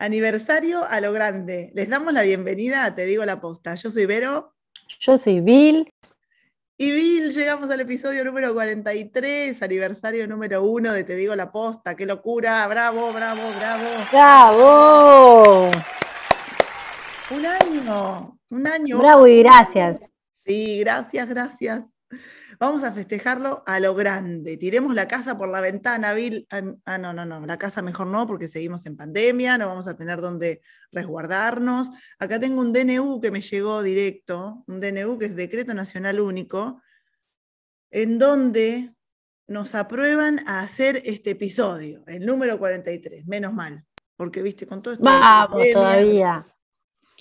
Aniversario a lo grande. Les damos la bienvenida a Te Digo la Posta. Yo soy Vero. Yo soy Bill. Y Bill, llegamos al episodio número 43, aniversario número uno de Te Digo la Posta. ¡Qué locura! ¡Bravo, bravo, bravo! ¡Bravo! Un año, un año. Bravo y gracias. Sí, gracias, gracias. Vamos a festejarlo a lo grande. Tiremos la casa por la ventana, Bill. Ah, ah, no, no, no. La casa mejor no, porque seguimos en pandemia, no vamos a tener donde resguardarnos. Acá tengo un DNU que me llegó directo, un DNU que es Decreto Nacional Único, en donde nos aprueban a hacer este episodio, el número 43. Menos mal, porque viste, con todo esto. Vamos todavía.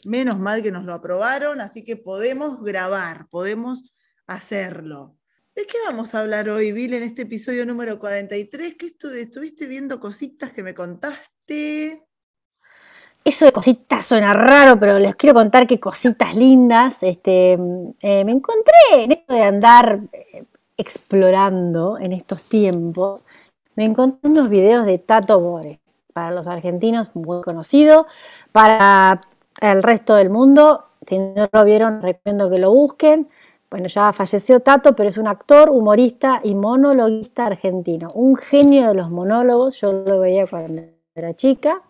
Menos mal que nos lo aprobaron, así que podemos grabar, podemos hacerlo. ¿De qué vamos a hablar hoy, Bill, en este episodio número 43? ¿Qué estuviste viendo cositas que me contaste? Eso de cositas suena raro, pero les quiero contar que cositas lindas. Este, eh, me encontré en esto de andar eh, explorando en estos tiempos. Me encontré unos videos de Tato Bore, para los argentinos muy conocido, para el resto del mundo. Si no lo vieron, recomiendo que lo busquen bueno, ya falleció Tato, pero es un actor, humorista y monologuista argentino. Un genio de los monólogos, yo lo veía cuando era chica,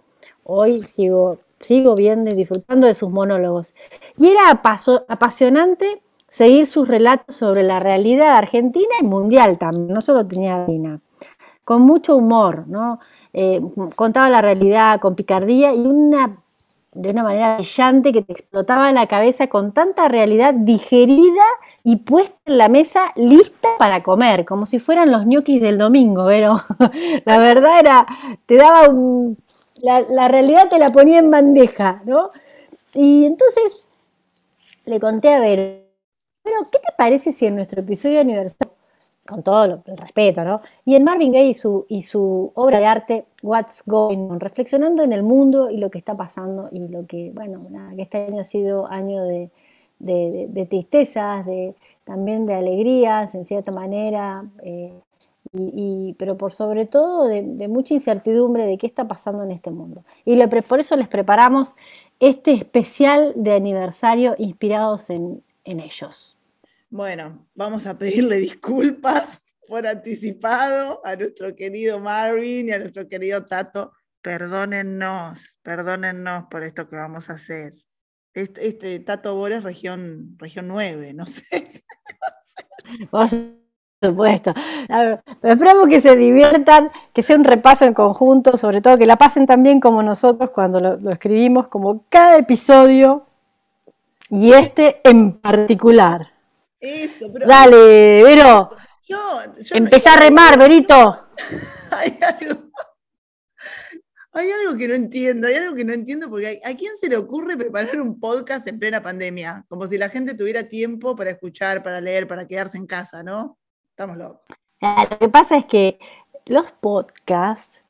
hoy sigo, sigo viendo y disfrutando de sus monólogos. Y era apasionante seguir sus relatos sobre la realidad argentina y mundial también, no solo tenía Argentina. Con mucho humor, ¿no? Eh, contaba la realidad con picardía y una de una manera brillante que te explotaba la cabeza con tanta realidad digerida y puesta en la mesa lista para comer, como si fueran los ñoquis del domingo, pero la verdad era, te daba un, la, realidad te la ponía en bandeja, ¿no? Y entonces le conté a ver, pero ¿qué te parece si en nuestro episodio aniversario con todo el respeto, ¿no? Y en Marvin Gaye y su, y su obra de arte, What's Going On, reflexionando en el mundo y lo que está pasando y lo que, bueno, que este año ha sido año de, tristezas, de, también de alegrías, en cierta manera, eh, y, pero por sobre todo de, mucha incertidumbre de qué está pasando en este mundo. Y por eso les preparamos este especial de aniversario inspirados en ellos. Bueno, vamos a pedirle disculpas por anticipado a nuestro querido Marvin y a nuestro querido Tato. Perdónennos, perdónennos por esto que vamos a hacer. Este, este Tato Bores, región, región 9, no sé. Por supuesto. pero esperamos que se diviertan, que sea un repaso en conjunto, sobre todo que la pasen tan bien como nosotros cuando lo escribimos, como cada episodio y este en particular. Eso, pero. Dale, Vero. Yo, Empezá a remar, hay, algo, hay algo que no entiendo, hay algo que no entiendo porque ¿a quién se le ocurre preparar un podcast en plena pandemia? Como si la gente tuviera tiempo para escuchar, para leer, para quedarse en casa, ¿no? Estamos locos. Ah, lo que pasa es que los podcasts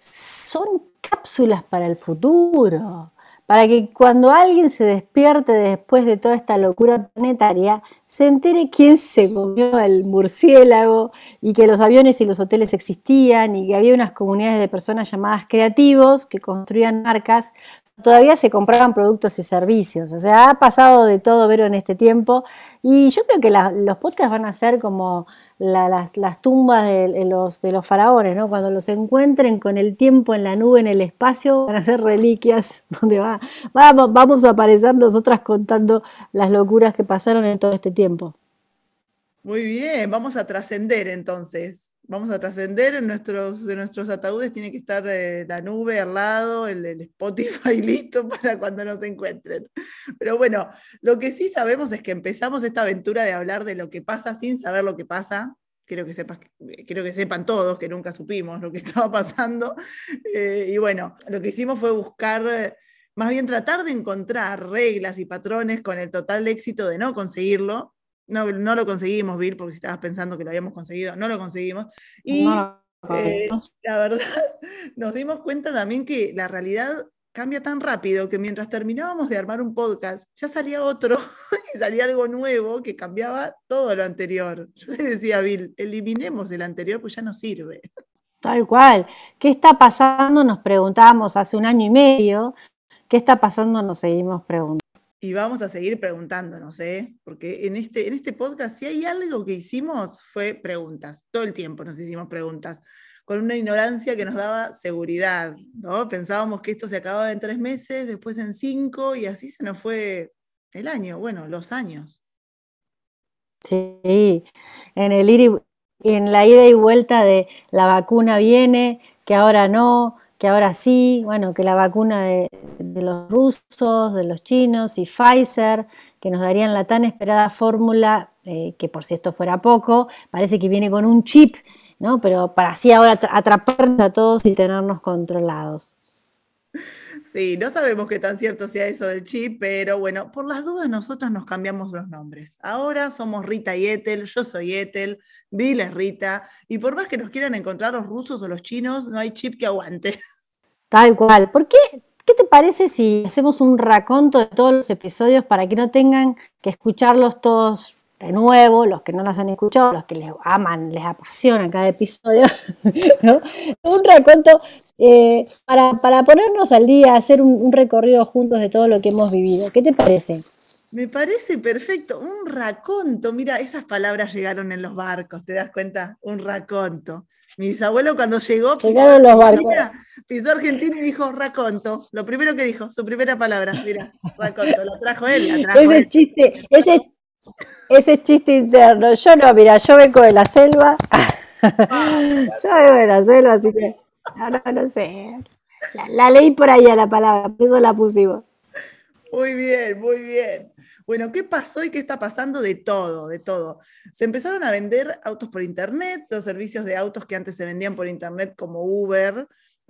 son cápsulas para el futuro para que cuando alguien se despierte después de toda esta locura planetaria, se entere quién se comió el murciélago y que los aviones y los hoteles existían y que había unas comunidades de personas llamadas creativos que construían marcas todavía se compraban productos y servicios. O sea, ha pasado de todo Vero en este tiempo. Y yo creo que los podcasts van a ser como las, tumbas de, los, faraones, ¿no? Cuando los encuentren con el tiempo en la nube, en el espacio, van a ser reliquias donde va, vamos a aparecer nosotras contando las locuras que pasaron en todo este tiempo. Muy bien, vamos a trascender entonces vamos a trascender en nuestros, nuestros ataúdes, tiene que estar eh, la nube al lado, el, Spotify listo para cuando nos encuentren. Pero bueno, lo que sí sabemos es que empezamos esta aventura de hablar de lo que pasa sin saber lo que pasa. Quiero que, sepas, quiero que sepan todos que nunca supimos lo que estaba pasando. Eh, y bueno, lo que hicimos fue buscar, más bien tratar de encontrar reglas y patrones con el total éxito de no conseguirlo, no, no lo conseguimos, Bill, porque si estabas pensando que lo habíamos conseguido, no lo conseguimos. Y eh, la verdad, nos dimos cuenta también que la realidad cambia tan rápido que mientras terminábamos de armar un podcast, ya salía otro y salía algo nuevo que cambiaba todo lo anterior. Yo le decía a Bill, eliminemos el anterior, pues ya no sirve. Tal cual. ¿Qué está pasando? Nos preguntábamos hace un año y medio. ¿Qué está pasando? Nos seguimos preguntando. Y vamos a seguir preguntándonos, ¿eh? Porque en este, en este podcast, si hay algo que hicimos, fue preguntas. Todo el tiempo nos hicimos preguntas. Con una ignorancia que nos daba seguridad, ¿no? Pensábamos que esto se acababa en tres meses, después en cinco, y así se nos fue el año, bueno, los años. Sí, en el ir y, en la ida y vuelta de la vacuna viene, que ahora no, que ahora sí, bueno, que la vacuna de, los rusos, de los chinos y Pfizer, que nos darían la tan esperada fórmula, eh, que por si esto fuera poco, parece que viene con un chip, ¿no? Pero para así ahora atraparnos a todos y tenernos controlados. Sí, no sabemos qué tan cierto sea eso del chip, pero bueno, por las dudas nosotros nos cambiamos los nombres. Ahora somos Rita y Ethel, yo soy Ethel, Bill es Rita, y por más que nos quieran encontrar los rusos o los chinos, no hay chip que aguante. Tal cual. ¿Por qué? ¿Qué te parece si hacemos un raconto de todos los episodios para que no tengan que escucharlos todos de nuevo, los que no los han escuchado, los que les aman, les apasiona cada episodio, ¿no? Un raconto eh, para, ponernos al día, hacer un, recorrido juntos de todo lo que hemos vivido. ¿Qué te parece? Me parece perfecto, un raconto. Mira, esas palabras llegaron en los barcos, ¿te das cuenta? Un raconto. Mi bisabuelo cuando llegó pisó, los barcos. pisó Argentina y dijo raconto. Lo primero que dijo, su primera palabra, mira, raconto, lo trajo él. ese chiste, ese, ese chiste interno. Yo no, mira, yo vengo de la selva. yo vengo de la selva, así que no, no, sé. La, leí por ahí a la palabra, por eso la pusimos. Muy bien, muy bien. Bueno, ¿qué pasó y qué está pasando? De todo, de todo. Se empezaron a vender autos por internet, los servicios de autos que antes se vendían por internet como Uber,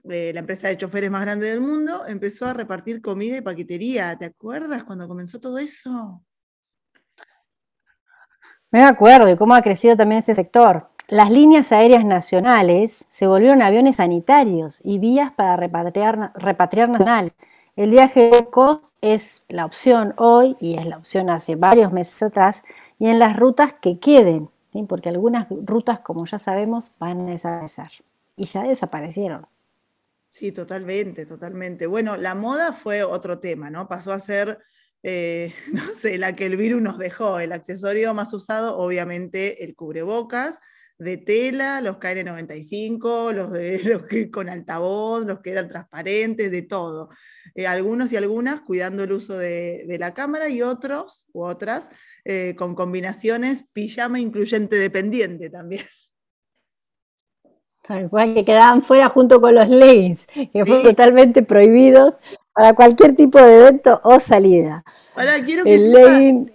eh, la empresa de choferes más grande del mundo, empezó a repartir comida y paquetería. ¿Te acuerdas cuando comenzó todo eso? Me acuerdo de cómo ha crecido también ese sector. Las líneas aéreas nacionales se volvieron aviones sanitarios y vías para repatriar, repatriar nacional. El viaje de cost es la opción hoy y es la opción hace varios meses atrás y en las rutas que queden, porque algunas rutas, como ya sabemos, van a desaparecer y ya desaparecieron. Sí, totalmente, totalmente. Bueno, la moda fue otro tema, ¿no? Pasó a ser eh, no sé, la que el virus nos dejó. El accesorio más usado, obviamente, el cubrebocas de tela, los KN95, los, de, los que con altavoz, los que eran transparentes, de todo. Eh, algunos y algunas cuidando el uso de, la cámara y otros u otras eh, con combinaciones pijama incluyente dependiente también. Tal cual, que quedaban fuera junto con los leggings, que fueron totalmente prohibidos para cualquier tipo de evento o salida. Ahora quiero que, en,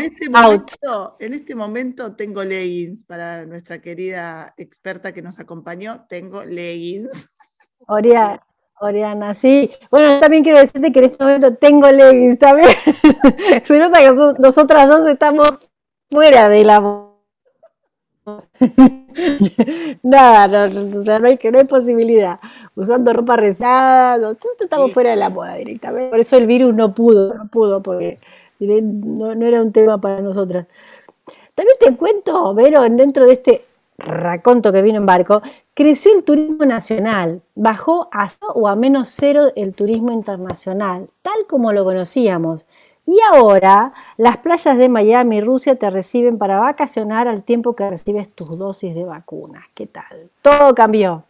este momento, en este momento tengo leggings para nuestra querida experta que nos acompañó. Tengo leggings. Oriana, sí. Bueno, también quiero decirte que en este momento tengo leggings también. Se nota que nosotras dos estamos fuera de la Nada, no, hay, que, no hay posibilidad. Usando ropa rezada, todos estamos fuera de la moda directamente. Por eso el virus no pudo, no pudo, porque no, era un tema para nosotras. También te cuento, Vero, dentro de este raconto que vino en barco, creció el turismo nacional, bajó a o a menos cero el turismo internacional, tal como lo conocíamos. Y ahora las playas de Miami y Rusia te reciben para vacacionar al tiempo que recibes tus dosis de vacunas. ¿Qué tal? Todo cambió.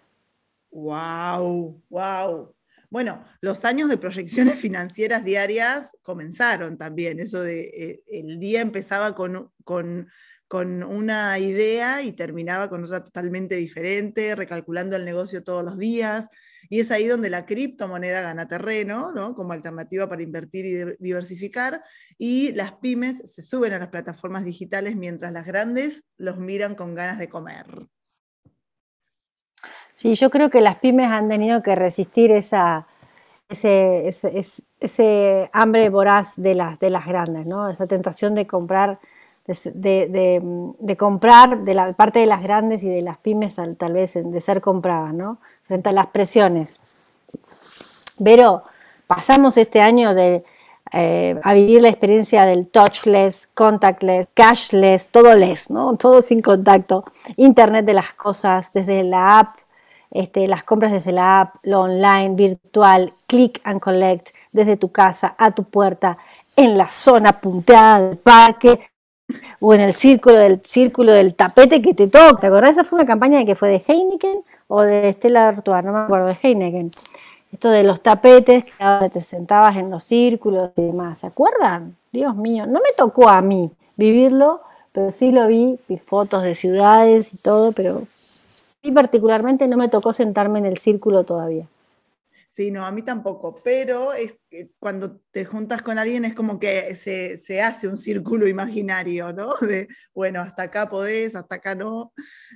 ¡Wow! ¡Wow! Bueno, los años de proyecciones financieras diarias comenzaron también. Eso de eh, el día empezaba con, con, con una idea y terminaba con otra totalmente diferente, recalculando el negocio todos los días. Y es ahí donde la criptomoneda gana terreno, ¿no? como alternativa para invertir y diversificar, y las pymes se suben a las plataformas digitales mientras las grandes los miran con ganas de comer. Sí, yo creo que las pymes han tenido que resistir esa, ese, ese, hambre voraz de las, de las grandes, ¿no? esa tentación de comprar de, comprar de la parte de las grandes y de las pymes tal, vez de ser compradas, ¿no? Frente a las presiones. Pero pasamos este año de, eh, a vivir la experiencia del touchless, contactless, cashless, todo less, ¿no? Todo sin contacto, Internet de las cosas, desde la app, este, las compras desde la app, lo online, virtual, click and collect, desde tu casa a tu puerta, en la zona punteada del parque o en el círculo del círculo del tapete que te toca. ¿Te acordás? Esa fue una campaña que fue de Heineken o de Stella Artois, no me acuerdo, de Heineken. Esto de los tapetes, que te sentabas en los círculos y demás. ¿Se acuerdan? Dios mío, no me tocó a mí vivirlo, pero sí lo vi, vi fotos de ciudades y todo, pero a mí particularmente no me tocó sentarme en el círculo todavía. Sí, no, a mí tampoco, pero es cuando te juntas con alguien es como que se, hace un círculo imaginario, ¿no? De, bueno, hasta acá podés, hasta acá no,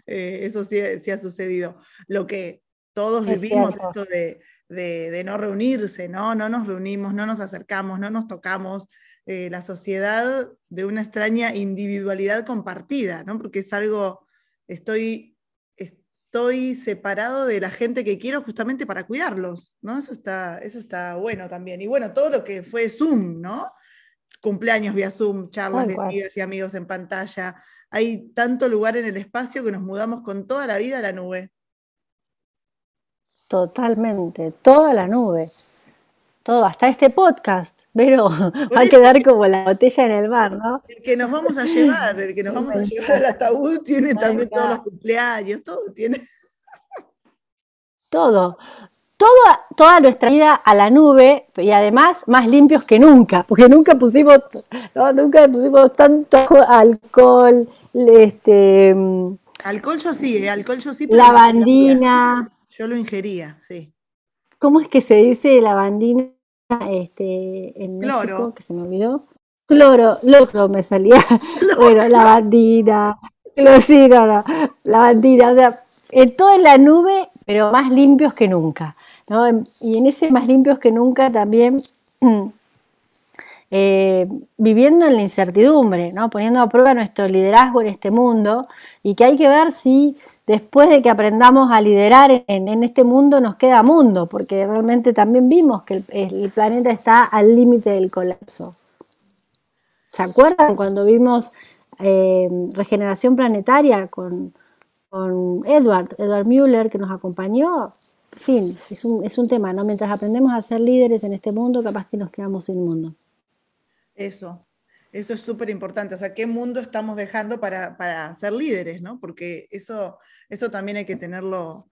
eh, eso sí, ha sucedido. Lo que todos vivimos, esto de, de, no reunirse, ¿no? No nos reunimos, no nos acercamos, no nos tocamos, eh, la sociedad de una extraña individualidad compartida, ¿no? Porque es algo, estoy, estoy separado de la gente que quiero justamente para cuidarlos, ¿no? Eso está, eso está bueno también. Y bueno, todo lo que fue Zoom, ¿no? Cumpleaños vía Zoom, charlas de amigas y amigos en pantalla. Hay tanto lugar en el espacio que nos mudamos con toda la vida a la nube. Totalmente, toda la nube todo, hasta este podcast, pero va a quedar como la botella en el mar, ¿no? El que nos vamos a llevar, el que nos vamos a llevar al ataúd tiene también todos los cumpleaños, todo tiene. Todo. Toda, toda nuestra vida a la nube y además más limpios que nunca, porque nunca pusimos, nunca pusimos tanto alcohol, este alcohol yo sí, eh, alcohol yo sí. Lavandina. Yo lo ingería, sí. ¿Cómo es que se dice lavandina? Este, en México, que se me olvidó. Cloro, loro me salía. Bueno, lavandina, closina, lavandina, o sea, en toda la nube, pero más limpios que nunca. ¿no? Y en ese más limpios que nunca también eh, viviendo en la incertidumbre, ¿no? poniendo a prueba nuestro liderazgo en este mundo y que hay que ver si después de que aprendamos a liderar en, este mundo nos queda mundo, porque realmente también vimos que el, planeta está al límite del colapso. ¿Se acuerdan cuando vimos eh, Regeneración Planetaria con, Edward, Edward Müller, que nos acompañó? En fin, es un, es un tema, ¿no? Mientras aprendemos a ser líderes en este mundo, capaz que nos quedamos sin mundo. Eso, eso es súper importante. O sea, ¿qué mundo estamos dejando para, ser líderes? ¿no? Porque eso, eso también hay que tenerlo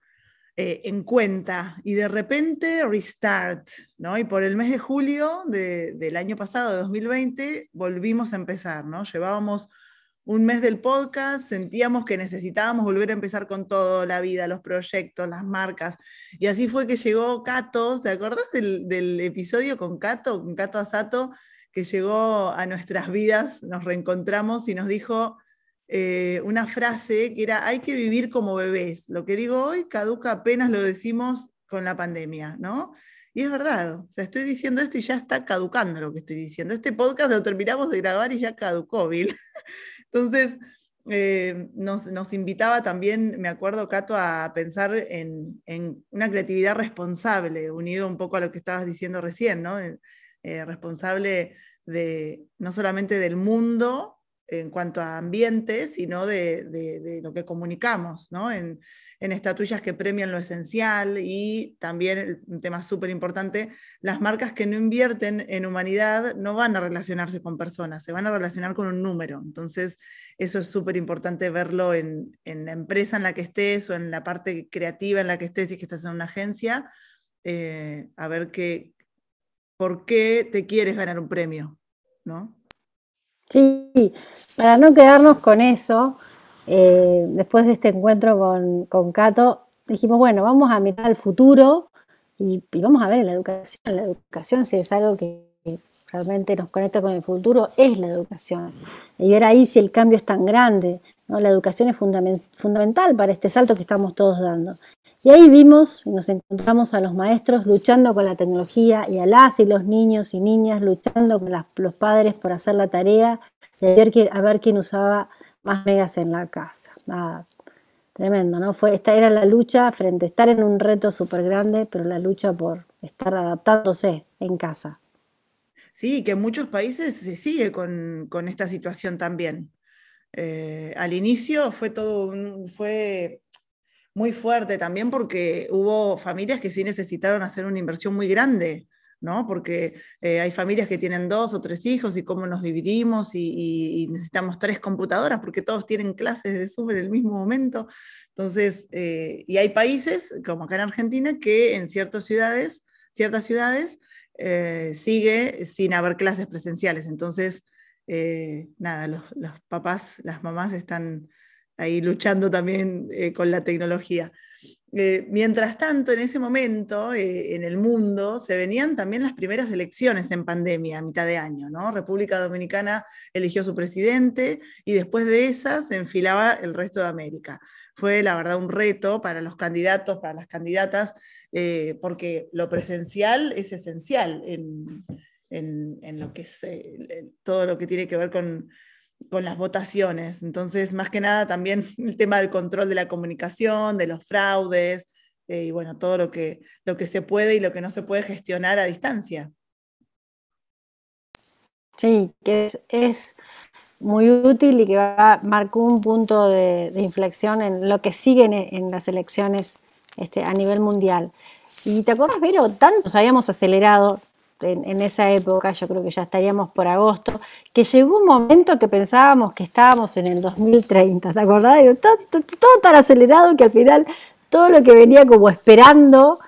eh, en cuenta. Y de repente, restart, ¿no? Y por el mes de julio del año pasado, de 2020, volvimos a empezar, ¿no? Llevábamos un mes del podcast, sentíamos que necesitábamos volver a empezar con todo, la vida, los proyectos, las marcas. Y así fue que llegó Cato, ¿te acuerdas del, del episodio con Cato, con Cato Asato? Que llegó a nuestras vidas, nos reencontramos y nos dijo eh, una frase que era, hay que vivir como bebés. Lo que digo hoy caduca apenas lo decimos con la pandemia, ¿no? Y es verdad, o sea, estoy diciendo esto y ya está caducando lo que estoy diciendo. Este podcast lo terminamos de grabar y ya caducó, Bill. Entonces, eh, nos, invitaba también, me acuerdo, Cato, a pensar en, una creatividad responsable, unido un poco a lo que estabas diciendo recién, ¿no? Eh, responsable de, no solamente del mundo en cuanto a ambiente, sino de, lo que comunicamos, ¿no? En, estatuillas que premian lo esencial y también un tema súper importante, las marcas que no invierten en humanidad no van a relacionarse con personas, se van a relacionar con un número. Entonces, eso es súper importante verlo en, la empresa en la que estés o en la parte creativa en la que estés y que estás en una agencia, eh, a ver qué, por qué te quieres ganar un premio. ¿no? Sí, para no quedarnos con eso, eh, después de este encuentro con, con Cato, dijimos, bueno, vamos a mirar al futuro y, vamos a ver en la educación. La educación, si es algo que realmente nos conecta con el futuro, es la educación. Y ver ahí si el cambio es tan grande. ¿no? La educación es fundamental para este salto que estamos todos dando. Y ahí vimos y nos encontramos a los maestros luchando con la tecnología y a las y los niños y niñas luchando con los padres por hacer la tarea a ver, a ver quién usaba más megas en la casa. Nada, tremendo, ¿no? Fue, esta era la lucha frente a estar en un reto súper grande, pero la lucha por estar adaptándose en casa. Sí, que en muchos países se sigue con, esta situación también. Eh, al inicio fue todo, fue muy fuerte también porque hubo familias que sí necesitaron hacer una inversión muy grande ¿no? Porque eh, hay familias que tienen dos o tres hijos y cómo nos dividimos y, necesitamos tres computadoras porque todos tienen clases de Zoom en el mismo momento. Entonces, eh, y hay países, como acá en Argentina, que en ciertas ciudades, ciertas ciudades eh, sigue sin haber clases presenciales. Entonces, nada, los, los, papás, las mamás están ahí luchando también con la tecnología. Eh, mientras tanto, en ese momento, eh, en el mundo, se venían también las primeras elecciones en pandemia, a mitad de año, ¿no? República Dominicana eligió su presidente y después de esas se enfilaba el resto de América. Fue, la verdad, un reto para los candidatos, para las candidatas, eh, porque lo presencial es esencial en, en lo que es todo lo que tiene que ver con con las votaciones. Entonces, más que nada también el tema del control de la comunicación, de los fraudes, eh, y bueno, todo lo que, lo que se puede y lo que no se puede gestionar a distancia. Sí, que es, muy útil y que va, marcó un punto de, inflexión en lo que siguen en, las elecciones este, a nivel mundial. Y te acuerdas, Vero, tantos habíamos acelerado en, esa época, yo creo que ya estaríamos por agosto, que llegó un momento que pensábamos que estábamos en el 2030, ¿te acordás? Todo, tan acelerado que al final todo lo que venía como esperando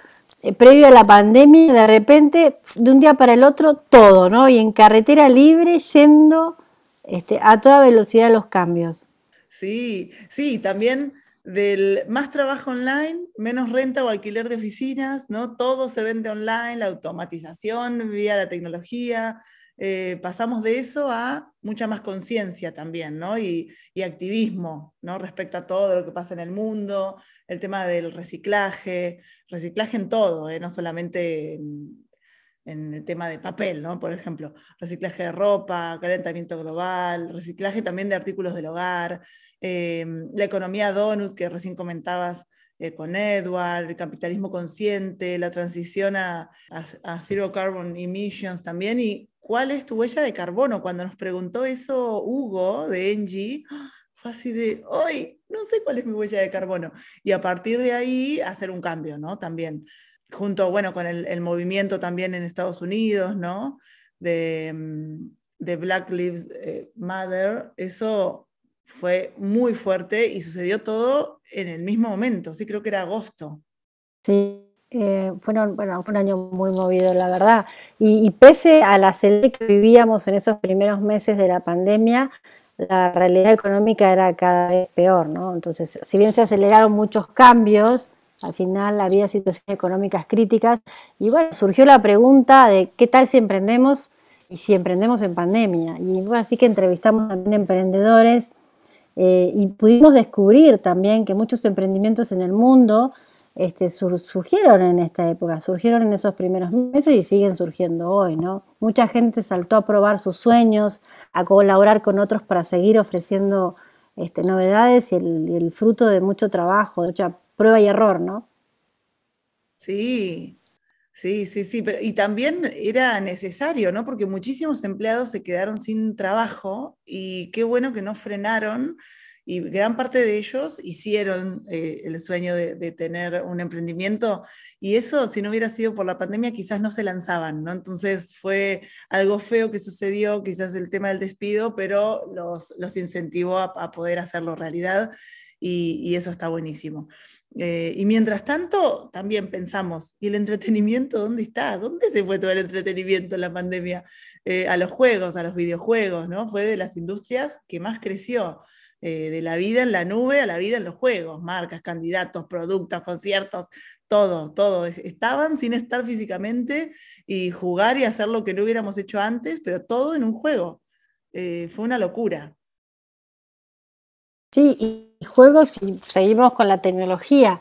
eh, previo a la pandemia, de repente, de un día para el otro, todo, ¿no? Y en carretera libre, yendo este, a toda velocidad los cambios. Sí, sí, también del más trabajo online, menos renta o alquiler de oficinas, ¿no? Todo se vende online, la automatización vía la tecnología. Eh, pasamos de eso a mucha más conciencia también, ¿no? Y, activismo, ¿no? Respecto a todo lo que pasa en el mundo, el tema del reciclaje, reciclaje en todo, ¿eh? no solamente en, en el tema de papel, ¿no? Por ejemplo, reciclaje de ropa, calentamiento global, reciclaje también de artículos del hogar. Em, la economía donut que recién comentabas eh, con Edward, el capitalismo consciente, la transición a, zero carbon emissions también, y cuál es tu huella de carbono. Cuando nos preguntó eso Hugo de Engie, fue así de, hoy no sé cuál es mi huella de carbono. Y a partir de ahí hacer un cambio, ¿no? También, junto, bueno, con el, movimiento también en Estados Unidos, ¿no? De, mm, de Black Lives eh, Matter, eso fue muy fuerte y sucedió todo en el mismo momento, sí, creo que era agosto. Sí, eh, fueron, bueno, fue un año muy movido, la verdad. Y, pese a la aceleré que vivíamos en esos primeros meses de la pandemia, la realidad económica era cada vez peor, ¿no? Entonces, si bien se aceleraron muchos cambios, al final había situaciones económicas críticas y bueno, surgió la pregunta de qué tal si emprendemos y si emprendemos en pandemia. Y bueno, así que entrevistamos también emprendedores eh, y pudimos descubrir también que muchos emprendimientos en el mundo este, surgieron en esta época, surgieron en esos primeros meses y siguen surgiendo hoy, ¿no? Mucha gente saltó a probar sus sueños, a colaborar con otros para seguir ofreciendo este, novedades y el, fruto de mucho trabajo, de mucha prueba y error, ¿no? Sí, Sí, sí, sí, pero y también era necesario, ¿no? Porque muchísimos empleados se quedaron sin trabajo y qué bueno que no frenaron y gran parte de ellos hicieron eh, el sueño de, tener un emprendimiento y eso, si no hubiera sido por la pandemia, quizás no se lanzaban, ¿no? Entonces fue algo feo que sucedió, quizás el tema del despido, pero los, los incentivó a, poder hacerlo realidad y eso está buenísimo. Eh, y mientras tanto, también pensamos, ¿y el entretenimiento dónde está? ¿Dónde se fue todo el entretenimiento en la pandemia? Eh, a los juegos, a los videojuegos, ¿no? Fue de las industrias que más creció, eh, de la vida en la nube a la vida en los juegos, marcas, candidatos, productos, conciertos, todo, todo. Estaban sin estar físicamente y jugar y hacer lo que no hubiéramos hecho antes, pero todo en un juego. fue una locura. Sí, y juegos, y seguimos con la tecnología.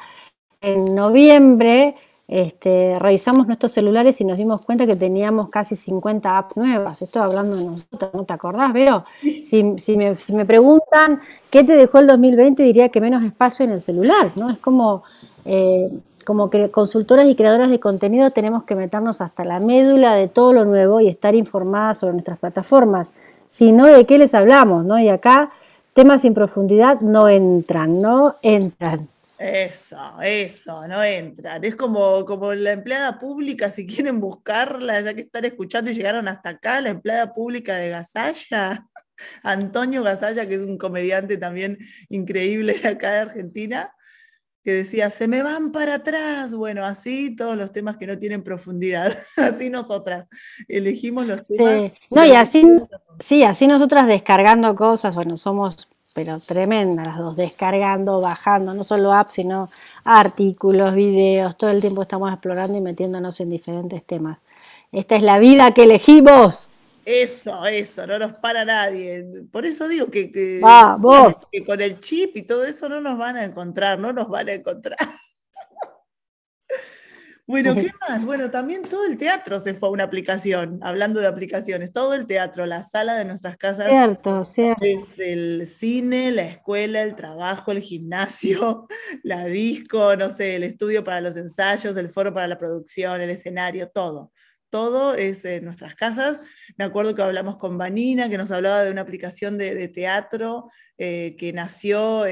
En noviembre este, revisamos nuestros celulares y nos dimos cuenta que teníamos casi 50 apps nuevas. Estoy hablando de nosotros, ¿no te acordás, Vero? Si, si, me, si me preguntan qué te dejó el 2020, diría que menos espacio en el celular, ¿no? Es como, eh, como que consultoras y creadoras de contenido tenemos que meternos hasta la médula de todo lo nuevo y estar informadas sobre nuestras plataformas. Si no, ¿de qué les hablamos? ¿no? Y acá temas sin profundidad no entran, no entran. Eso, eso, no entran. Es como, como la empleada pública, si quieren buscarla, ya que están escuchando y llegaron hasta acá, la empleada pública de Gasalla, Antonio Gasalla, que es un comediante también increíble de acá de Argentina, que decía, se me van para atrás. Bueno, así todos los temas que no tienen profundidad, así nosotras elegimos los temas. No, y así, sí, así nosotras descargando cosas, bueno, somos pero tremenda las dos, descargando, bajando, no solo apps, sino artículos, videos, todo el tiempo estamos explorando y metiéndonos en diferentes temas. Esta es la vida que elegimos. Eso, eso, no nos para nadie. Por eso digo que, que, que con el chip y todo eso no nos van a encontrar, no nos van a encontrar. Bueno, ¿qué más? Bueno, también todo el teatro se fue a una aplicación, hablando de aplicaciones, todo el teatro, la sala de nuestras casas. Cierto, cierto. Es el cine, la escuela, el trabajo, el gimnasio, la disco, no sé, el estudio para los ensayos, el foro para la producción, el escenario, todo. Todo es en nuestras casas. Me acuerdo que hablamos con Vanina, que nos hablaba de una aplicación de, teatro eh, que nació.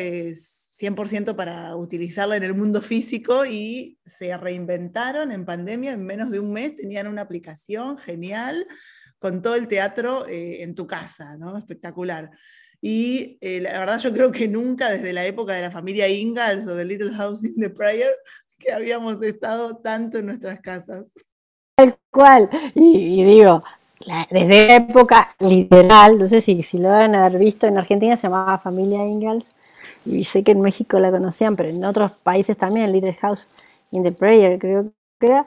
100% para utilizarla en el mundo físico y se reinventaron en pandemia, en menos de un mes tenían una aplicación genial con todo el teatro eh, en tu casa, ¿no? Espectacular. Y eh, la verdad yo creo que nunca desde la época de la familia Ingalls o de Little House in the Prayer que habíamos estado tanto en nuestras casas. Tal cual. Y, digo, desde la época literal, no sé si, lo van a haber visto, en Argentina se llamaba Familia Ingalls y sé que en México la conocían, pero en otros países también, Little House in the Prayer, creo que era,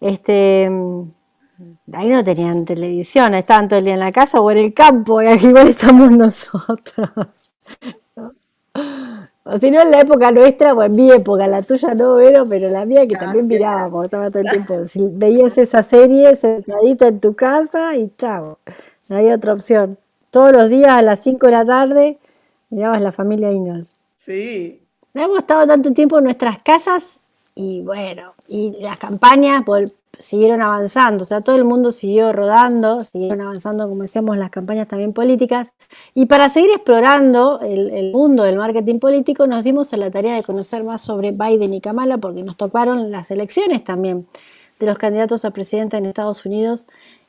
este, ahí no tenían televisión, estaban todo el día en la casa o en el campo, igual estamos nosotros. O si no, en la época nuestra, o en mi época, la tuya no, pero, pero la mía que ah, también mirábamos, estaba todo el tiempo. Si veías esa serie sentadita en tu casa y chao, no había otra opción. Todos los días a las 5 de la tarde Mirabas la familia Ingalls. Sí. No hemos estado tanto tiempo en nuestras casas y bueno, y las campañas siguieron avanzando, o sea, todo el mundo siguió rodando, siguieron avanzando, como decíamos, las campañas también políticas. Y para seguir explorando el, mundo del marketing político, nos dimos a la tarea de conocer más sobre Biden y Kamala, porque nos tocaron las elecciones también de los candidatos a presidente en Estados Unidos,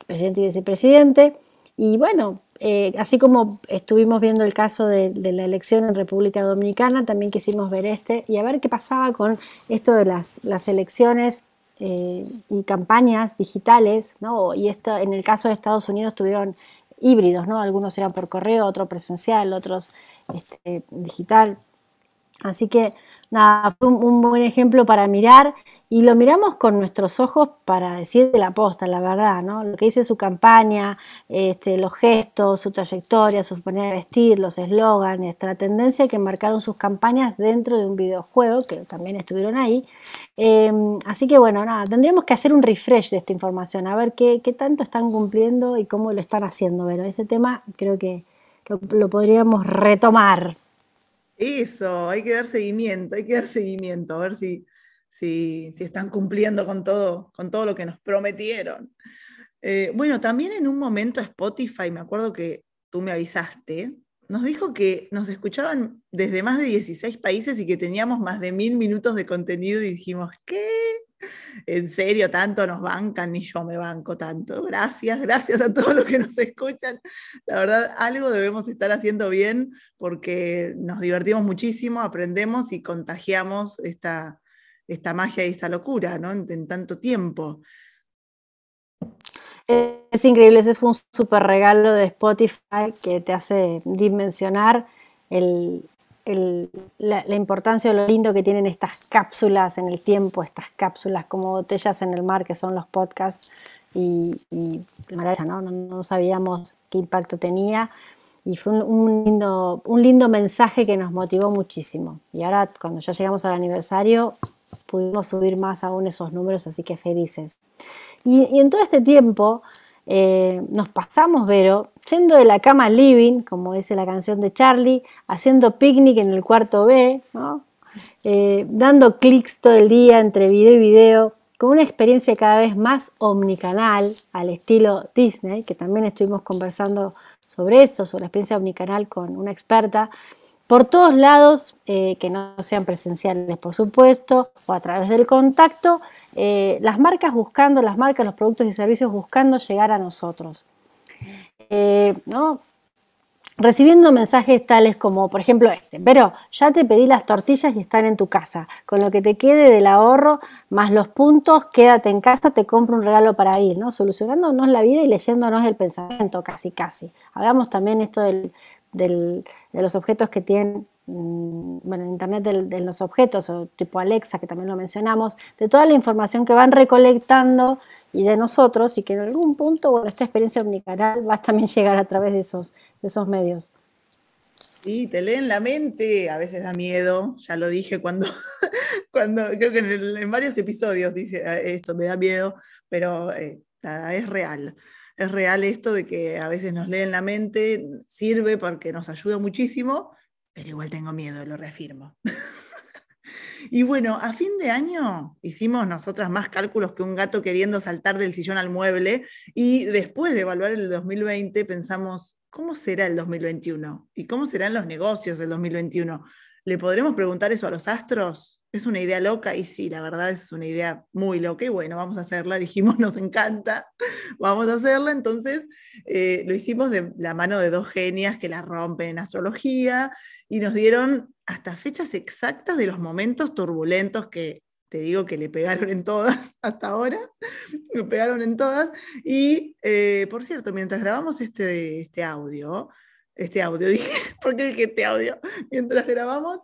presidente y vicepresidente. Y bueno, eh, así como estuvimos viendo el caso de, la elección en República Dominicana, también quisimos ver este y a ver qué pasaba con esto de las, elecciones eh, y campañas digitales, ¿no? Y esto, en el caso de Estados Unidos tuvieron híbridos, ¿no? Algunos eran por correo, otros presencial, otros este, digital. Así que nada, fue un, buen ejemplo para mirar y lo miramos con nuestros ojos para decir de la posta, la verdad, ¿no? Lo que dice su campaña, este, los gestos, su trayectoria, su manera de vestir, los eslogans, la tendencia que marcaron sus campañas dentro de un videojuego, que también estuvieron ahí. Em, así que bueno, nada, tendríamos que hacer un refresh de esta información, a ver qué, tanto están cumpliendo y cómo lo están haciendo. Pero ese tema creo que lo podríamos retomar. Eso, hay que dar seguimiento, hay que dar seguimiento, a ver si, si, están cumpliendo con todo, con todo lo que nos prometieron. Eh, bueno, también en un momento Spotify, me acuerdo que tú me avisaste, nos dijo que nos escuchaban desde más de 16 países y que teníamos más de mil minutos de contenido y dijimos, ¿qué? En serio, tanto nos bancan, ni yo me banco tanto. Gracias, gracias a todos los que nos escuchan. La verdad, algo debemos estar haciendo bien porque nos divertimos muchísimo, aprendemos y contagiamos esta, esta magia y esta locura, ¿no? En, tanto tiempo. Es increíble, ese fue un súper regalo de Spotify que te hace dimensionar el, la, importancia o lo lindo que tienen estas cápsulas en el tiempo, estas cápsulas como botellas en el mar que son los podcasts y, y ¿no? ¿no? sabíamos qué impacto tenía y fue un, lindo, un lindo mensaje que nos motivó muchísimo. Y ahora cuando ya llegamos al aniversario pudimos subir más aún esos números, así que felices. Y, y en todo este tiempo eh, nos pasamos, Vero, yendo de la cama living, como dice la canción de Charlie, haciendo picnic en el cuarto B, eh, dando clics todo el día entre video y video, con una experiencia cada vez más omnicanal al estilo Disney, que también estuvimos conversando sobre eso, sobre la experiencia omnicanal con una experta. Por todos lados, eh, que no sean presenciales, por supuesto, o a través del contacto, eh, las marcas buscando, las marcas, los productos y servicios buscando llegar a nosotros. Eh, ¿no? Recibiendo mensajes tales como, por ejemplo, este, pero ya te pedí las tortillas y están en tu casa. Con lo que te quede del ahorro más los puntos, quédate en casa, te compro un regalo para ir, ¿no? Solucionándonos la vida y leyéndonos el pensamiento, casi, casi. Hablamos también esto del, de los objetos que tienen, mm, bueno, Internet de, los objetos, o tipo Alexa, que también lo mencionamos, de toda la información que van recolectando y de nosotros, y que en algún punto, bueno, esta experiencia omnicanal va a también llegar a través de esos, de esos medios. Sí, te leen la mente, a veces da miedo, ya lo dije cuando, cuando creo que en, varios episodios dice eh, esto, me da miedo, pero eh, es real es real esto de que a veces nos leen la mente, sirve porque nos ayuda muchísimo, pero igual tengo miedo, lo reafirmo. y bueno, a fin de año hicimos nosotras más cálculos que un gato queriendo saltar del sillón al mueble y después de evaluar el 2020 pensamos, ¿cómo será el 2021? ¿Y cómo serán los negocios del 2021? ¿Le podremos preguntar eso a los astros? Es una idea loca y sí, la verdad es una idea muy loca y bueno, vamos a hacerla, dijimos, nos encanta, vamos a hacerla, entonces eh, lo hicimos de la mano de dos genias que la rompen en astrología y nos dieron hasta fechas exactas de los momentos turbulentos que te digo que le pegaron en todas hasta ahora, le pegaron en todas y eh, por cierto, mientras grabamos este, este audio, este audio, dije, ¿por qué dije este audio? Mientras grabamos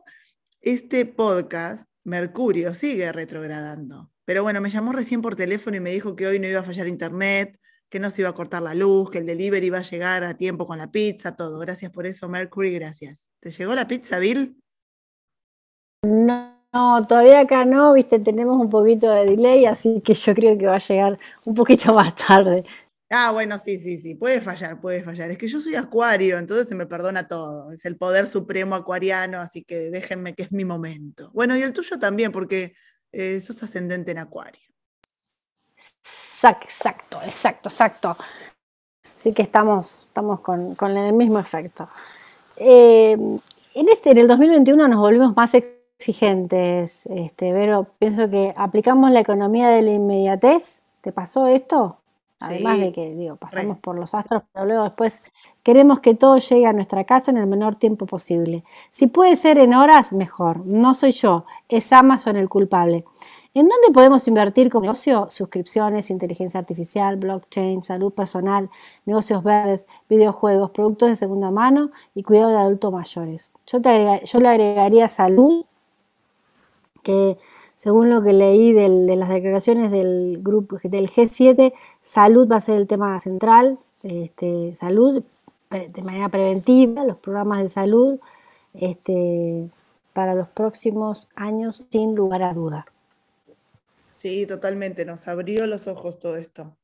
este podcast, Mercurio sigue retrogradando. Pero bueno, me llamó recién por teléfono y me dijo que hoy no iba a fallar internet, que no se iba a cortar la luz, que el delivery iba a llegar a tiempo con la pizza, todo. Gracias por eso, Mercury, gracias. ¿Te llegó la pizza, Bill? No, todavía acá no, viste, tenemos un poquito de delay, así que yo creo que va a llegar un poquito más tarde. Ah, bueno, sí, sí, sí, puede fallar, puede fallar. Es que yo soy acuario, entonces se me perdona todo. Es el poder supremo acuariano, así que déjenme que es mi momento. Bueno, y el tuyo también, porque eh, sos ascendente en acuario. Exacto, exacto, exacto. Así que estamos, estamos con, el mismo efecto. Eh, en este, en el 2021 nos volvimos más exigentes, este, pero pienso que aplicamos la economía de la inmediatez. ¿Te pasó esto? Además de que, digo, pasamos por los astros, pero luego después queremos que todo llegue a nuestra casa en el menor tiempo posible. Si puede ser en horas, mejor. No soy yo, es Amazon el culpable. ¿En dónde podemos invertir como negocio? Suscripciones, inteligencia artificial, blockchain, salud personal, negocios verdes, videojuegos, productos de segunda mano y cuidado de adultos mayores. Yo, yo le agregaría salud, que según lo que leí de las declaraciones del grupo del G7, salud va a ser el tema central, este, salud de manera preventiva, los programas de salud este, para los próximos años, sin lugar a duda. Sí, totalmente, nos abrió los ojos todo esto.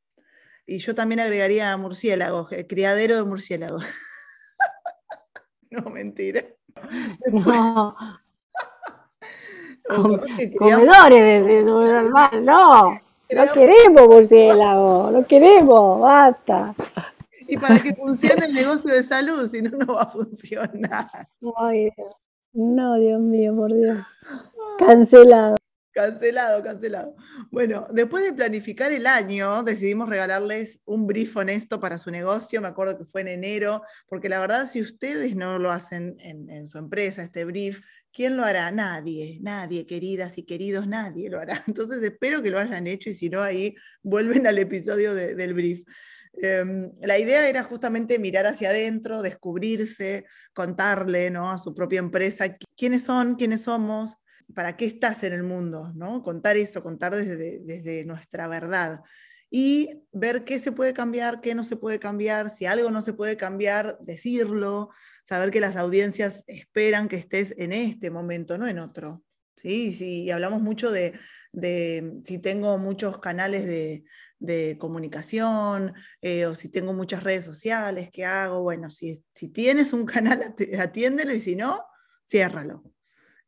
Y yo también agregaría murciélagos, eh, criadero de murciélagos. no, mentira. No, comedores de, normal, no. No queremos murciélago, no queremos, basta. Y para que funcione el negocio de salud, si no, no va a funcionar. no, Dios mío, por Dios. Cancelado. Cancelado, cancelado. Bueno, después de planificar el año, decidimos regalarles un brief honesto para su negocio. Me acuerdo que fue en enero, porque la verdad, si ustedes no lo hacen en, su empresa, este brief, ¿Quién lo hará? Nadie, nadie, queridas y queridos, nadie lo hará. Entonces espero que lo hayan hecho y si no, ahí vuelven al episodio del brief. Em, la idea era justamente mirar hacia adentro, descubrirse, contarle ¿no? a su propia empresa quiénes son, quiénes somos, para qué estás en el mundo, ¿no? contar eso, contar desde, desde nuestra verdad y ver qué se puede cambiar, qué no se puede cambiar, si algo no se puede cambiar, decirlo, saber que las audiencias esperan que estés en este momento, no en otro. ¿sí? Si hablamos mucho de, si tengo muchos canales de, comunicación eh, o si tengo muchas redes sociales, ¿qué hago? Bueno, si tienes un canal, atiéndelo y si no, ciérralo.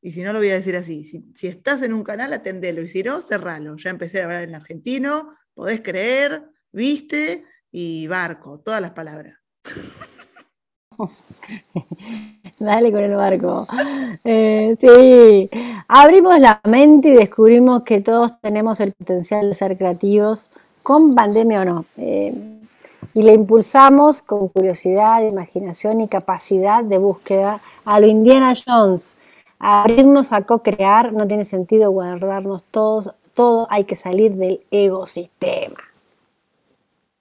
Y si no, lo voy a decir así. Si, estás en un canal, atendelo. Y si no, cerralo. Ya empecé a hablar en argentino, podés creer, viste y barco, todas las palabras. Dale con el barco. Eh, sí, abrimos la mente y descubrimos que todos tenemos el potencial de ser creativos, con pandemia o no. Eh, y le impulsamos con curiosidad, imaginación y capacidad de búsqueda a lo Indiana Jones. Abrirnos a co-crear no tiene sentido guardarnos todos, todo, hay que salir del ecosistema.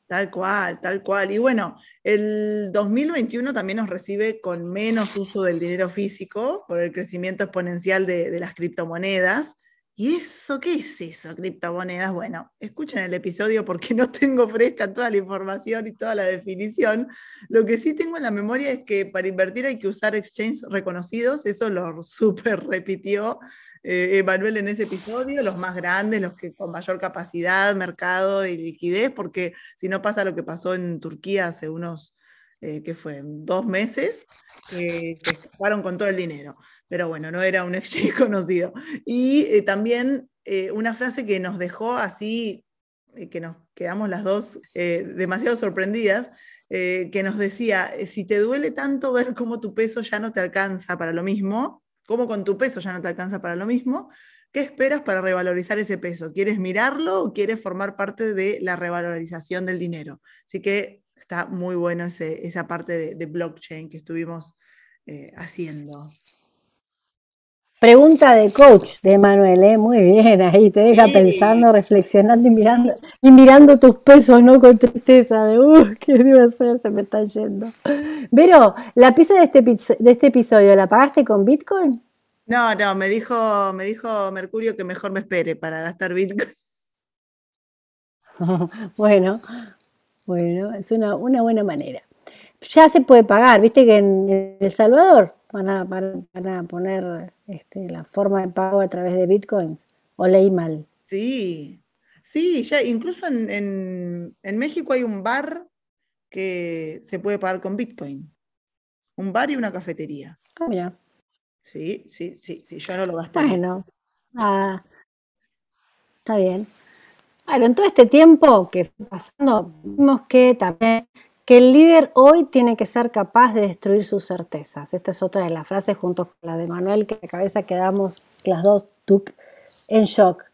Tal cual, tal cual. Y bueno, el 2021 también nos recibe con menos uso del dinero físico por el crecimiento exponencial de, de las criptomonedas. ¿Y eso qué es eso, criptomonedas? Bueno, escuchen el episodio porque no tengo fresca toda la información y toda la definición. Lo que sí tengo en la memoria es que para invertir hay que usar exchanges reconocidos, eso lo súper repitió eh, en ese episodio, los más grandes, los que con mayor capacidad, mercado y liquidez, porque si no pasa lo que pasó en Turquía hace unos, eh, ¿qué fue? Dos meses, que escaparon con todo el dinero pero bueno, no era un exchange conocido. Y eh, también eh, una frase que nos dejó así, eh, que nos quedamos las dos demasiado sorprendidas, que nos decía, si te duele tanto ver cómo tu peso ya no te alcanza para lo mismo, cómo con tu peso ya no te alcanza para lo mismo, ¿qué esperas para revalorizar ese peso? ¿Quieres mirarlo o quieres formar parte de la revalorización del dinero? Así que está muy bueno esa parte de, blockchain que estuvimos haciendo. Pregunta de coach de Manuel, ¿eh? muy bien, ahí te deja pensando, reflexionando y mirando, y mirando tus pesos, ¿no? Con tristeza de, uh, ¿qué debo hacer? Se me está yendo. Pero, ¿la pizza de este, de este episodio la pagaste con Bitcoin? No, no, me dijo, me dijo Mercurio que mejor me espere para gastar Bitcoin. bueno, bueno, es una, una buena manera. Ya se puede pagar, viste que en El Salvador van a, poner este, la forma de pago a través de bitcoins. ¿O leí mal? Sí, sí, ya incluso en, México hay un bar que se puede pagar con bitcoin. Un bar y una cafetería. Ah, mira. Sí, sí, sí, sí, yo no lo gasté. Bueno, ah, está bien. Bueno, en todo este tiempo que fue pasando, vimos que también que el líder hoy tiene que ser capaz de destruir sus certezas. Esta es otra de las frases junto con la de Manuel, que a cabeza quedamos las dos en shock.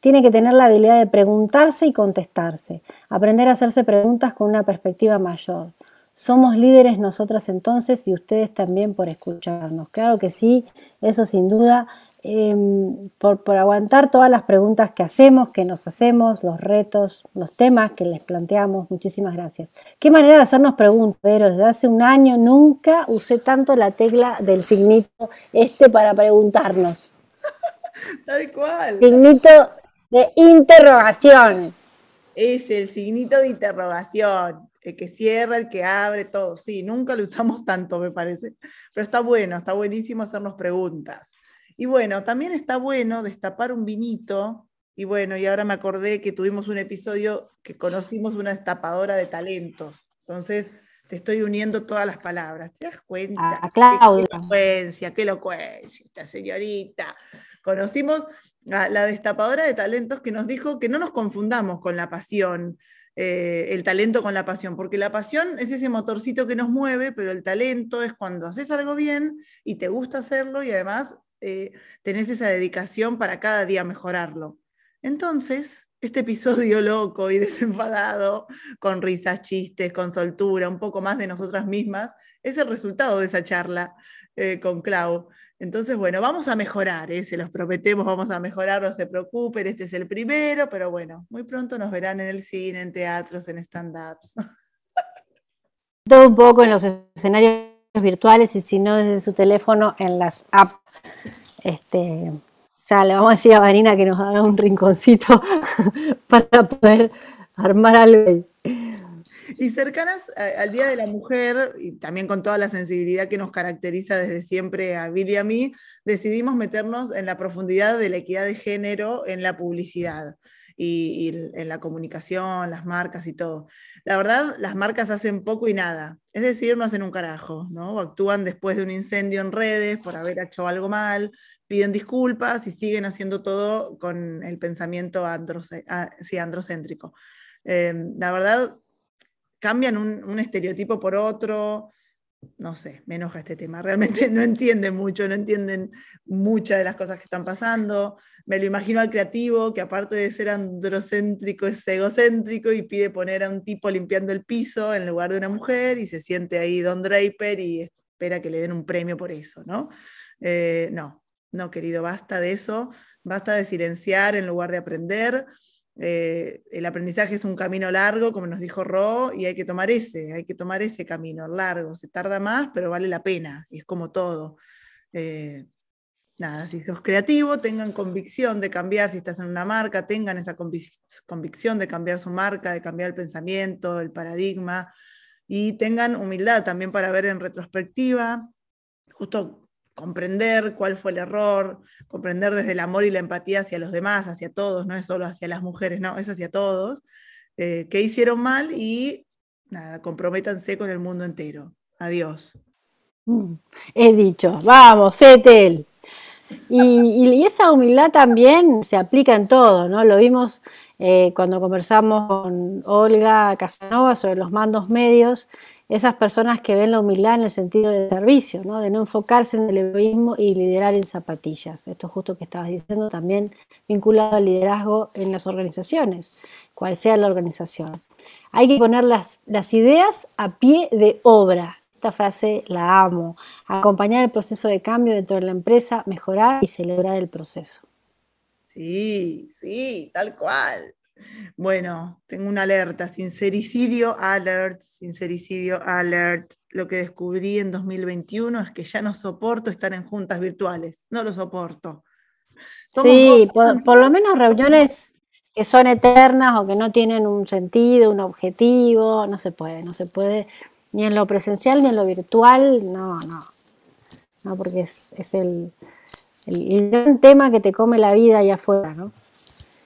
Tiene que tener la habilidad de preguntarse y contestarse, aprender a hacerse preguntas con una perspectiva mayor. Somos líderes nosotras entonces y ustedes también por escucharnos. Claro que sí, eso sin duda Em, por, aguantar todas las preguntas que hacemos, que nos hacemos, los retos, los temas que les planteamos. Muchísimas gracias. Qué manera de hacernos preguntas, pero desde hace un año nunca usé tanto la tecla del signito este para preguntarnos. Tal cual. Signito de interrogación. Es el signito de interrogación, el que cierra, el que abre, todo. Sí, nunca lo usamos tanto, me parece. Pero está bueno, está buenísimo hacernos preguntas. Y bueno, también está bueno destapar un vinito. Y bueno, y ahora me acordé que tuvimos un episodio que conocimos una destapadora de talentos. Entonces, te estoy uniendo todas las palabras. ¿Te das cuenta? Ah, Claudia. Qué elocuencia, qué elocuencia, esta señorita. Conocimos a la destapadora de talentos que nos dijo que no nos confundamos con la pasión, eh, el talento con la pasión, porque la pasión es ese motorcito que nos mueve, pero el talento es cuando haces algo bien y te gusta hacerlo y además eh, tenés esa dedicación para cada día mejorarlo. Entonces, este episodio loco y desenfadado, con risas, chistes, con soltura, un poco más de nosotras mismas, es el resultado de esa charla eh, con Clau. Entonces, bueno, vamos a mejorar, ¿eh? se los prometemos, vamos a mejorar, no se preocupen, este es el primero, pero bueno, muy pronto nos verán en el cine, en teatros, en stand-ups. Todo un poco en los escenarios virtuales y si no desde su teléfono en las apps este, ya le vamos a decir a Vanina que nos haga un rinconcito para poder armar algo. Y cercanas al Día de la Mujer, y también con toda la sensibilidad que nos caracteriza desde siempre a Billy y a mí, decidimos meternos en la profundidad de la equidad de género en la publicidad y, en la comunicación, las marcas y todo. La verdad, las marcas hacen poco y nada, es decir, no hacen un carajo, ¿no? Actúan después de un incendio en redes por haber hecho algo mal, piden disculpas y siguen haciendo todo con el pensamiento androcéntrico. Em, la verdad, cambian un, estereotipo por otro, no sé, me enoja este tema. Realmente no entienden mucho, no entienden muchas de las cosas que están pasando. Me lo imagino al creativo, que aparte de ser androcéntrico, es egocéntrico y pide poner a un tipo limpiando el piso en lugar de una mujer y se siente ahí Don Draper y espera que le den un premio por eso, ¿no? Eh, no, no, querido, basta de eso, basta de silenciar en lugar de aprender. Eh, el aprendizaje es un camino largo, como nos dijo Ro, y hay que tomar ese, hay que tomar ese camino largo. Se tarda más, pero vale la pena, y es como todo. Eh, nada, si sos creativo, tengan convicción de cambiar, si estás en una marca, tengan esa convicción de cambiar su marca, de cambiar el pensamiento, el paradigma, y tengan humildad también para ver en retrospectiva, justo comprender cuál fue el error, comprender desde el amor y la empatía hacia los demás, hacia todos, no es solo hacia las mujeres, no, es hacia todos, eh, que hicieron mal y nada, comprométanse con el mundo entero. Adiós. Mm, he dicho, vamos, Setel. Y, y, esa humildad también se aplica en todo, ¿no? Lo vimos eh, cuando conversamos con Olga Casanova sobre los mandos medios, esas personas que ven la humildad en el sentido de servicio, ¿no? de no enfocarse en el egoísmo y liderar en zapatillas. Esto es justo que estabas diciendo, también vinculado al liderazgo en las organizaciones, cual sea la organización. Hay que poner las ideas a pie de obra. Esta frase la amo. Acompañar el proceso de cambio dentro de la empresa, mejorar y celebrar el proceso. Sí, sí, tal cual. Bueno, tengo una alerta, sincericidio alert, sincericidio alert. Lo que descubrí en 2021 es que ya no soporto estar en juntas virtuales, no lo soporto. sí, por, lo menos reuniones que son eternas o que no tienen un sentido, un objetivo, no se puede, no se puede, ni en lo presencial ni en lo virtual, no, no, no, porque es, el, el gran tema que te come la vida allá afuera, ¿no?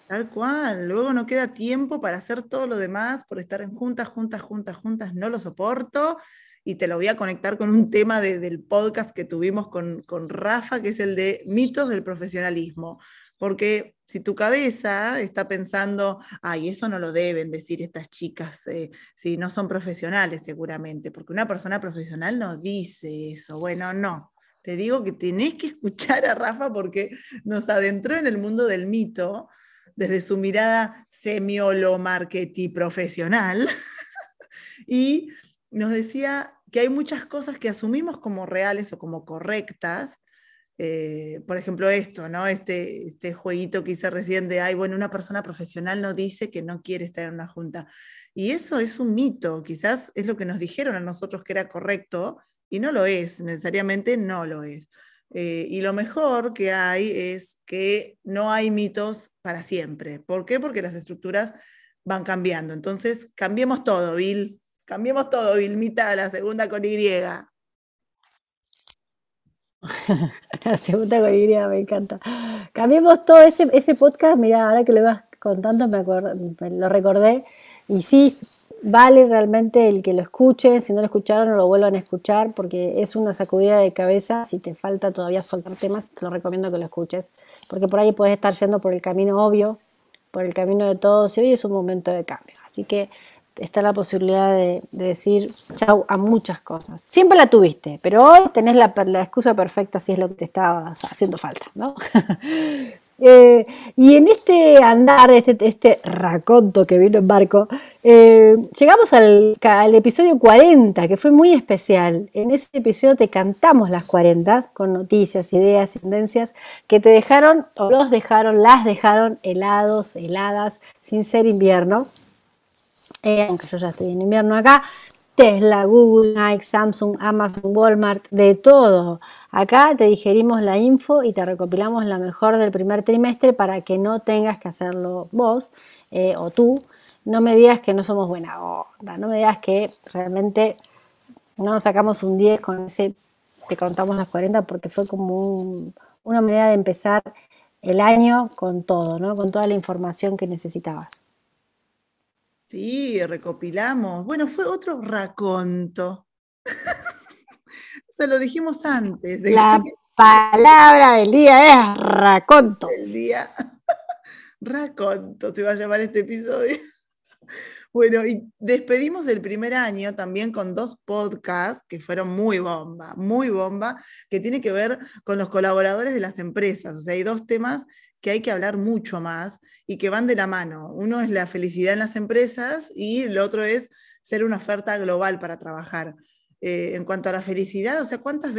Tal cual, luego no queda tiempo para hacer todo lo demás, por estar en juntas, juntas, juntas, juntas, no lo soporto. Y te lo voy a conectar con un tema del podcast que tuvimos con, Rafa, que es el de mitos del profesionalismo. Porque si tu cabeza está pensando, ay, eso no lo deben decir estas chicas, eh, si no son profesionales seguramente, porque una persona profesional no dice eso. Bueno, no. Te digo que tenés que escuchar a Rafa porque nos adentró en el mundo del mito desde su mirada semiolo marketing profesional y nos decía que hay muchas cosas que asumimos como reales o como correctas. Eh, por ejemplo, esto, ¿no? Este, este jueguito que hice recién de, ay, bueno, una persona profesional no dice que no quiere estar en una junta. Y eso es un mito, quizás es lo que nos dijeron a nosotros que era correcto y no lo es, necesariamente no lo es. Eh, y lo mejor que hay es que no hay mitos para siempre. ¿Por qué? Porque las estructuras van cambiando. Entonces, cambiemos todo, Bill. Cambiemos todo, Vilmita, la segunda con Y. la segunda con Y, me encanta. Cambiemos todo ese, ese podcast, mira, ahora que lo vas contando me lo recordé. Y sí, vale realmente el que lo escuchen, si no lo escucharon, lo vuelvan a escuchar, porque es una sacudida de cabeza. Si te falta todavía soltar temas, te lo recomiendo que lo escuches, porque por ahí puedes estar yendo por el camino obvio, por el camino de todos, y hoy es un momento de cambio. Así que está la posibilidad de, decir chau a muchas cosas. Siempre la tuviste, pero hoy tenés la excusa perfecta si es lo que te estaba haciendo falta, ¿no? Eh, y en este andar, este, este raconto que vino en barco, eh, llegamos al, episodio 40, que fue muy especial. En ese episodio te cantamos las 40 con noticias, ideas, tendencias que te dejaron o los dejaron, las dejaron helados, heladas, sin ser invierno. Eh, aunque yo ya estoy en invierno acá, Tesla, Google, Nike, Samsung, Amazon, Walmart, de todo. Acá te digerimos la info y te recopilamos la mejor del primer trimestre para que no tengas que hacerlo vos eh, o tú. No me digas que no somos buena onda, no me digas que realmente no nos sacamos un 10 con ese, te contamos las 40 porque fue como una manera de empezar el año con todo, ¿no? con toda la información que necesitabas. Sí, recopilamos. Bueno, fue otro raconto. Se lo dijimos antes. La palabra del día es raconto. El día. Raconto se va a llamar este episodio. Bueno, y despedimos el primer año también con dos podcasts que fueron muy bomba, muy bomba, que tiene que ver con los colaboradores de las empresas. O sea, hay dos temas que hay que hablar mucho más y que van de la mano. Uno es la felicidad en las empresas y el otro es ser una oferta global para trabajar. Eh, en cuanto a la felicidad, o sea, ¿cuántas veces